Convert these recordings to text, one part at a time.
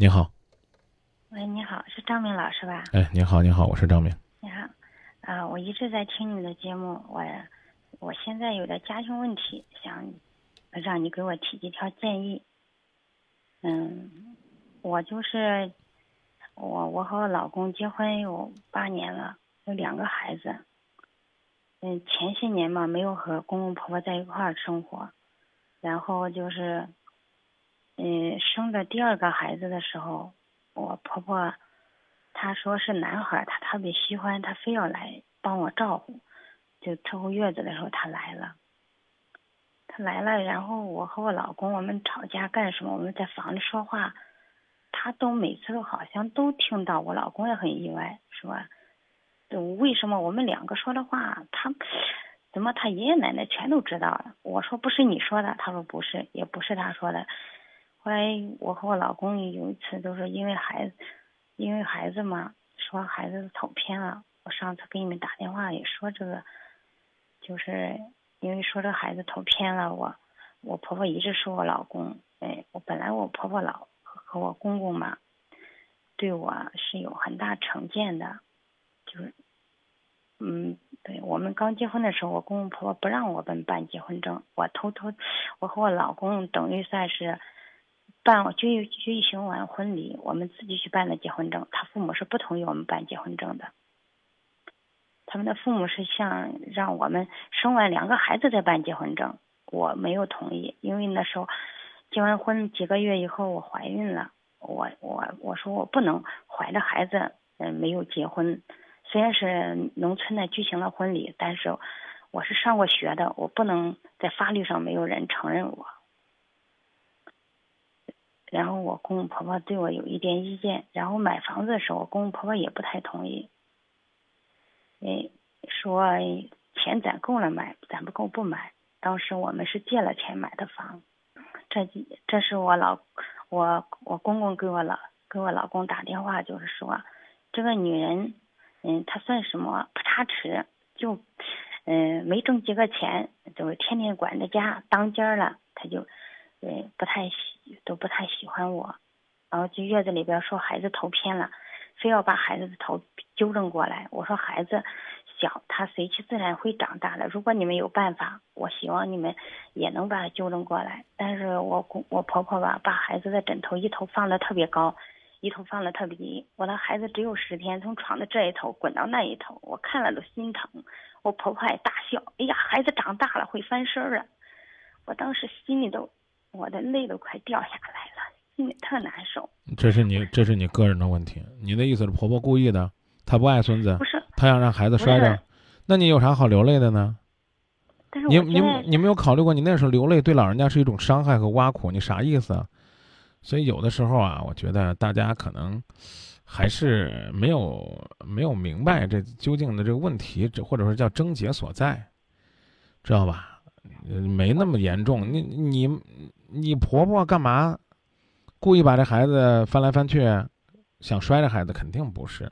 你好，喂，你好，是张明老师吧？哎，你好，你好，我是张明。你好，啊，我一直在听你的节目，我我现在有点家庭问题，想让你给我提几条建议。嗯，我就是我，我和我老公结婚有八年了，有两个孩子。嗯，前些年嘛，没有和公公婆婆在一块儿生活，然后就是。嗯，生的第二个孩子的时候，我婆婆她说是男孩，她特别喜欢，她非要来帮我照顾。就伺候月子的时候，她来了。她来了，然后我和我老公我们吵架干什么？我们在房里说话，她都每次都好像都听到。我老公也很意外，说，为什么我们两个说的话，他怎么他爷爷奶奶全都知道了？我说不是你说的，他说不是，也不是他说的。后来我和我老公有一次都是因为孩子，因为孩子嘛，说孩子走偏了。我上次给你们打电话也说这个，就是因为说这孩子走偏了，我我婆婆一直说我老公，哎，我本来我婆婆老和我公公嘛，对我是有很大成见的，就是，嗯，对我们刚结婚的时候，我公公婆婆不让我们办结婚证，我偷偷，我和我老公等于算是。办举举行完婚礼，我们自己去办的结婚证。他父母是不同意我们办结婚证的。他们的父母是想让我们生完两个孩子再办结婚证，我没有同意，因为那时候结完婚几个月以后我怀孕了，我我我说我不能怀着孩子嗯没有结婚。虽然是农村的举行了婚礼，但是我是上过学的，我不能在法律上没有人承认我。然后我公公婆婆对我有一点意见，然后买房子的时候，我公公婆婆也不太同意，哎，说钱攒够了买，攒不够不买。当时我们是借了钱买的房，这这是我老我我公公给我老给我老公打电话，就是说这个女人，嗯，她算什么不差池，就嗯没挣几个钱，就是天天管着家当家了，她就。对，不太喜，都不太喜欢我，然后就月子里边说孩子头偏了，非要把孩子的头纠正过来。我说孩子小，他随其自然会长大的。如果你们有办法，我希望你们也能把他纠正过来。但是我公我婆婆吧，把孩子的枕头一头放的特别高，一头放的特别低。我的孩子只有十天，从床的这一头滚到那一头，我看了都心疼。我婆婆还大笑，哎呀，孩子长大了会翻身了。我当时心里都。我的泪都快掉下来了，心里特难受。这是你，这是你个人的问题。你的意思是婆婆故意的，她不爱孙子，不是，她想让孩子摔着。那你有啥好流泪的呢？你你你没有考虑过，你那时候流泪对老人家是一种伤害和挖苦，你啥意思啊？所以有的时候啊，我觉得大家可能还是没有没有明白这究竟的这个问题，这或者说叫症结所在，知道吧？没那么严重。你你。你婆婆干嘛故意把这孩子翻来翻去，想摔这孩子？肯定不是。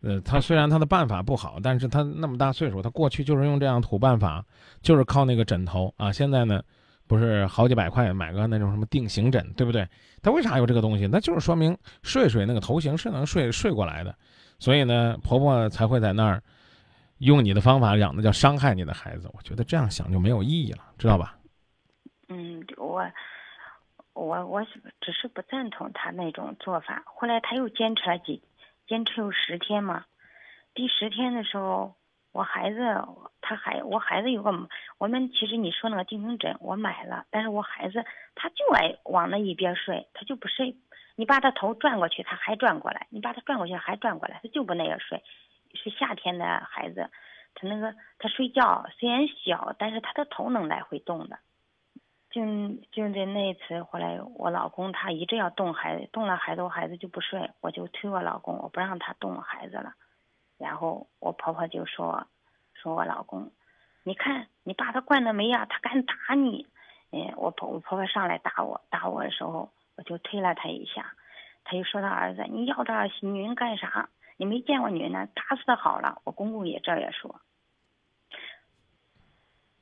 呃，她虽然她的办法不好，但是她那么大岁数，她过去就是用这样土办法，就是靠那个枕头啊。现在呢，不是好几百块买个那种什么定型枕，对不对？她为啥有这个东西？那就是说明睡睡那个头型是能睡睡过来的。所以呢，婆婆才会在那儿用你的方法养的叫伤害你的孩子。我觉得这样想就没有意义了，知道吧？嗯，我。我我只是不赞同他那种做法。后来他又坚持了几，坚持有十天嘛。第十天的时候，我孩子他还我孩子有个，我们其实你说那个定型枕我买了，但是我孩子他就爱往那一边睡，他就不睡。你把他头转过去，他还转过来；你把他转过去，还转过来，他就不那样睡。是夏天的孩子，他那个他睡觉虽然小，但是他的头能来回动的。就就在那一次，后来我老公他一直要动孩子，动了孩子，我孩子就不睡，我就推我老公，我不让他动我孩子了。然后我婆婆就说，说我老公，你看你把他惯的没呀？他敢打你。嗯，我婆我婆婆上来打我，打我的时候，我就推了他一下，他就说他儿子，你要这女人干啥？你没见过女人呢，打死他好了。我公公也这样说。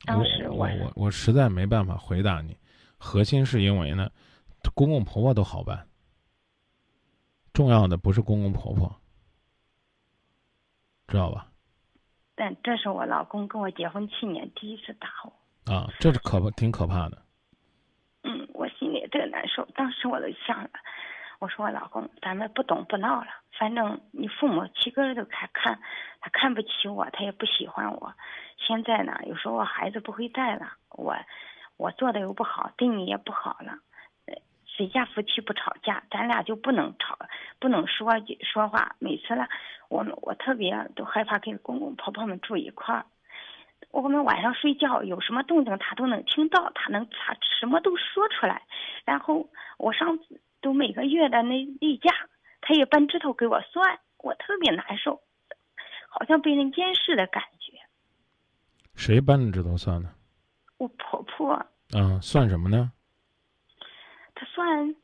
当时我我我实在没办法回答你，核心是因为呢，公公婆婆都好办，重要的不是公公婆婆，知道吧？但这是我老公跟我结婚七年第一次打我。啊，这是可怕，挺可怕的。嗯，我心里特难受。当时我都想了，我说我老公，咱们不懂不闹了。反正你父母七个人都看看，他看不起我，他也不喜欢我。现在呢，有时候我孩子不会带了，我我做的又不好，对你也不好了。谁家夫妻不吵架？咱俩就不能吵，不能说说话。每次呢，我我特别都害怕跟公公婆婆们住一块儿。我们晚上睡觉有什么动静，他都能听到，他能他什么都说出来。然后我上都每个月的那例假，他也扳指头给我算，我特别难受，好像被人监视的感觉。谁扳指头算呢？我婆婆。啊，算什么呢？他算，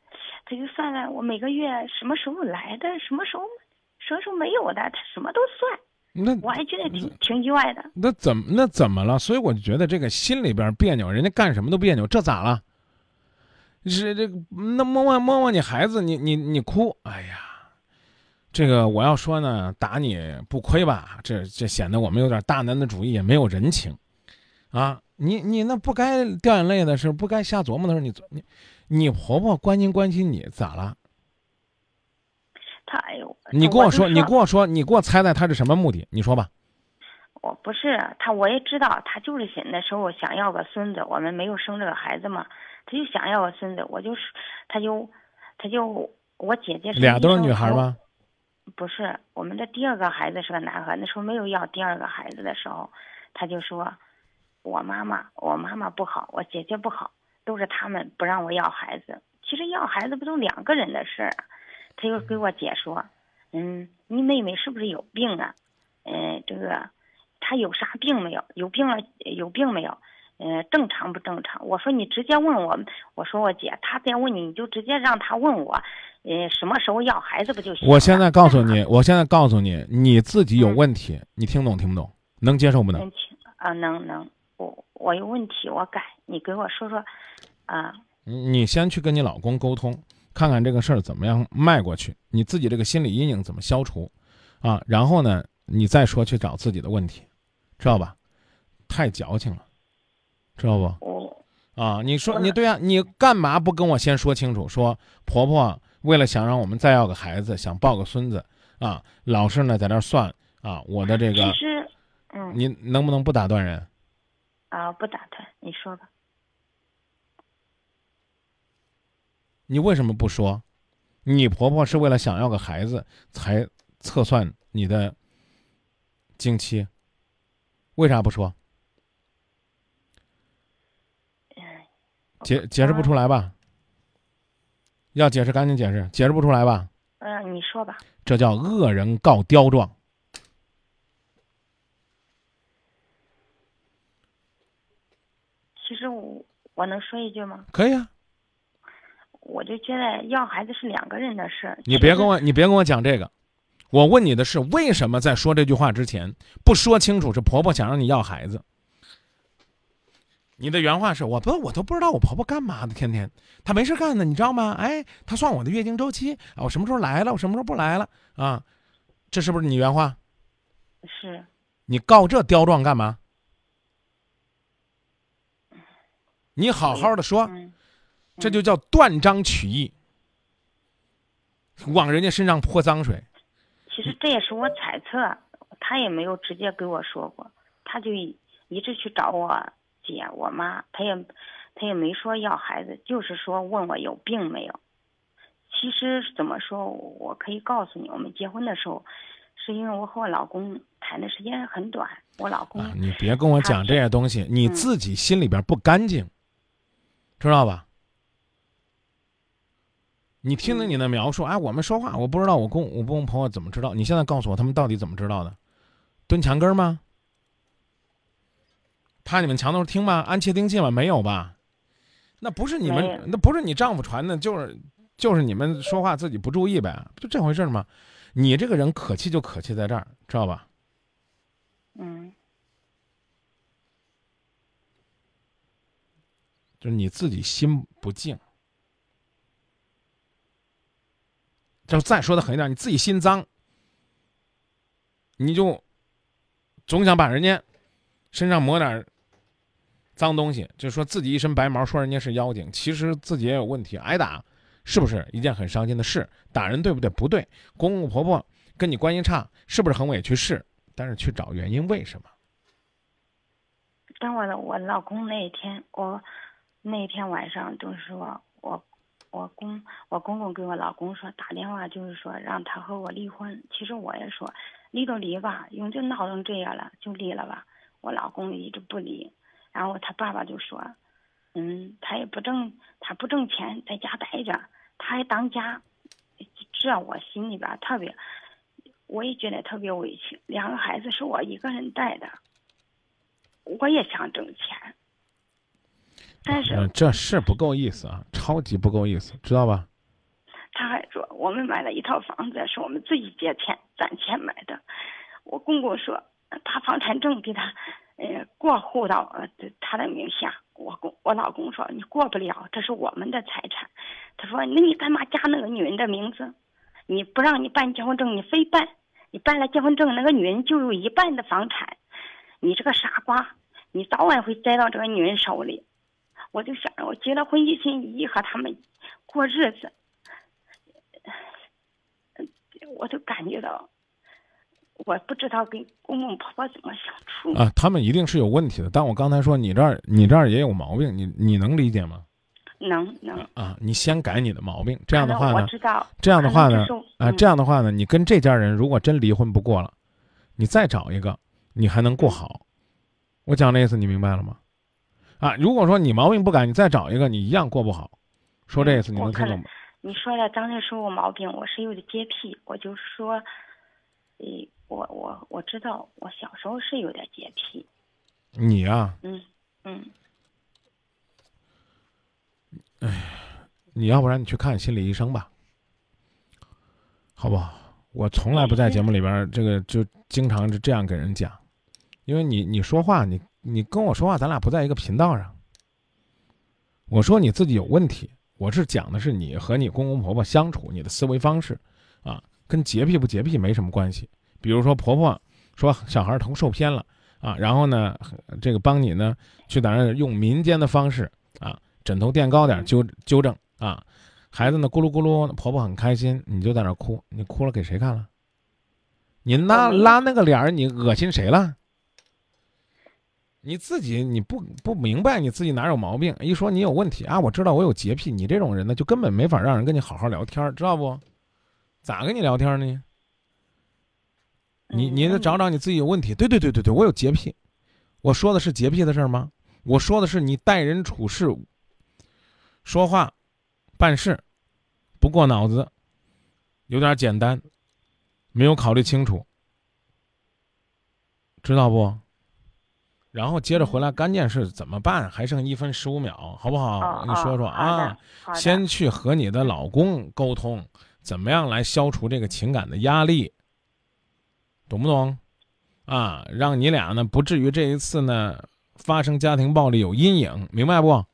他就算了。我每个月什么时候来的，什么时候，什么时候没有的，他什么都算。那我还觉得挺挺意外的。那怎么那怎么了？所以我就觉得这个心里边别扭，人家干什么都别扭，这咋了？是这个那摸摸摸摸你孩子，你你你哭，哎呀，这个我要说呢，打你不亏吧？这这显得我们有点大男子主义，也没有人情，啊，你你那不该掉眼泪的事不该瞎琢磨的时候，你你。你婆婆关心关心你咋了？她哎呦！你跟我说，你跟我说，你给我猜猜她是什么目的？你说吧。我不是她，我也知道她就是想那时候想要个孙子，我们没有生这个孩子嘛，她就想要个孙子，我就是，他就，他就我姐姐是俩都是女孩吗？不是，我们的第二个孩子是个男孩，那时候没有要第二个孩子的时候，他就说，我妈妈，我妈妈不好，我姐姐不好。都是他们不让我要孩子，其实要孩子不都两个人的事儿？他又给我姐说：“嗯，你妹妹是不是有病啊？嗯，这个她有啥病没有？有病了有病没有？嗯，正常不正常？”我说：“你直接问我。”我说：“我姐，她再问你，你就直接让她问我，呃，什么时候要孩子不就行？”我现在告诉你，我现在告诉你，你自己有问题，你听懂听不懂？能接受不能？啊，能能。我我有问题，我改。你给我说说，啊，你先去跟你老公沟通，看看这个事儿怎么样迈过去，你自己这个心理阴影怎么消除，啊，然后呢，你再说去找自己的问题，知道吧？太矫情了，知道不？哦，啊，你说你对啊，你干嘛不跟我先说清楚？说婆婆为了想让我们再要个孩子，想抱个孙子，啊，老是呢在那算啊，我的这个，其实，嗯，你能不能不打断人？啊，不打断，你说吧。你为什么不说？你婆婆是为了想要个孩子才测算你的经期，为啥不说？解解释不出来吧？要解释赶紧解释，解释不出来吧？嗯，你说吧。这叫恶人告刁状。其实我我能说一句吗？可以啊。我就觉得要孩子是两个人的事。你别跟我，你别跟我讲这个。我问你的是，为什么在说这句话之前不说清楚？是婆婆想让你要孩子。你的原话是我不，我都不知道我婆婆干嘛的，天天她没事干呢，你知道吗？哎，她算我的月经周期啊，我什么时候来了，我什么时候不来了啊？这是不是你原话？是。你告这刁状干嘛？你好好的说，这就叫断章取义，往人家身上泼脏水。其实这也是我猜测，他也没有直接给我说过，他就一直去找我姐、我妈，她也她也没说要孩子，就是说问我有病没有。其实怎么说，我可以告诉你，我们结婚的时候，是因为我和我老公谈的时间很短，我老公。你别跟我讲这些东西，你自己心里边不干净。知道吧？你听听你的描述，哎，我们说话，我不知道我公我公婆婆怎么知道？你现在告诉我，他们到底怎么知道的？蹲墙根吗？趴你们墙头听吗？安窃听器吗？没有吧？那不是你们，那不是你丈夫传的，就是就是你们说话自己不注意呗，不就这回事吗？你这个人可气就可气在这儿，知道吧？嗯。就是你自己心不静，就再说的狠一点，你自己心脏，你就总想把人家身上抹点脏东西，就说自己一身白毛，说人家是妖精，其实自己也有问题，挨打是不是一件很伤心的事？打人对不对？不对。公公婆婆跟你关系差，是不是很委屈？是。但是去找原因，为什么？当我的我老公那一天，我那一天晚上就是说我我公我公公给我老公说打电话，就是说让他和我离婚。其实我也说离都离吧，因为就闹成这样了，就离了吧。我老公一直不离，然后他爸爸就说，嗯，他也不挣，他不挣钱，在家待着，他还当家，这我心里边特别。我也觉得特别委屈，两个孩子是我一个人带的，我也想挣钱，但是这是不够意思啊，超级不够意思，知道吧？他还说我们买了一套房子，是我们自己借钱攒钱买的。我公公说他房产证给他呃过户到呃他的名下，我公我老公说你过不了，这是我们的财产。他说那你干嘛加那个女人的名字？你不让你办结婚证，你非办，你办了结婚证，那个女人就有一半的房产，你这个傻瓜，你早晚会栽到这个女人手里。我就想着，我结了婚一心一意和他们过日子，我就感觉到，我不知道跟公公婆婆怎么相处啊。他们一定是有问题的，但我刚才说你这儿你这儿也有毛病，你你能理解吗？能能啊！你先改你的毛病，这样的话呢？这样的话呢？啊，这样的话呢？你跟这家人如果真离婚不过了，你再找一个，你还能过好。我讲的意思你明白了吗？啊，如果说你毛病不改，你再找一个，你一样过不好。说这意思你能听懂吗？你说的刚才说我毛病，我是有点洁癖，我就说，呃，我我我知道，我小时候是有点洁癖。你呀？嗯嗯。哎，你要不然你去看心理医生吧，好不好？我从来不在节目里边这个就经常是这样给人讲，因为你你说话，你你跟我说话，咱俩不在一个频道上。我说你自己有问题，我是讲的是你和你公公婆婆相处，你的思维方式啊，跟洁癖不洁癖没什么关系。比如说婆婆说小孩头受偏了啊，然后呢，这个帮你呢去在那用民间的方式啊。枕头垫高点，纠纠正啊！孩子呢，咕噜咕噜，婆婆很开心，你就在那哭，你哭了给谁看了？你拉拉那个脸儿，你恶心谁了？你自己你不不明白你自己哪有毛病？一说你有问题啊，我知道我有洁癖，你这种人呢，就根本没法让人跟你好好聊天，知道不？咋跟你聊天呢？你你得找找你自己有问题。对对对对对，我有洁癖，我说的是洁癖的事儿吗？我说的是你待人处事。说话、办事不过脑子，有点简单，没有考虑清楚，知道不？然后接着回来，关键是怎么办？还剩一分十五秒，好不好？我跟你说说啊，先去和你的老公沟通，怎么样来消除这个情感的压力，懂不懂？啊，让你俩呢不至于这一次呢发生家庭暴力有阴影，明白不？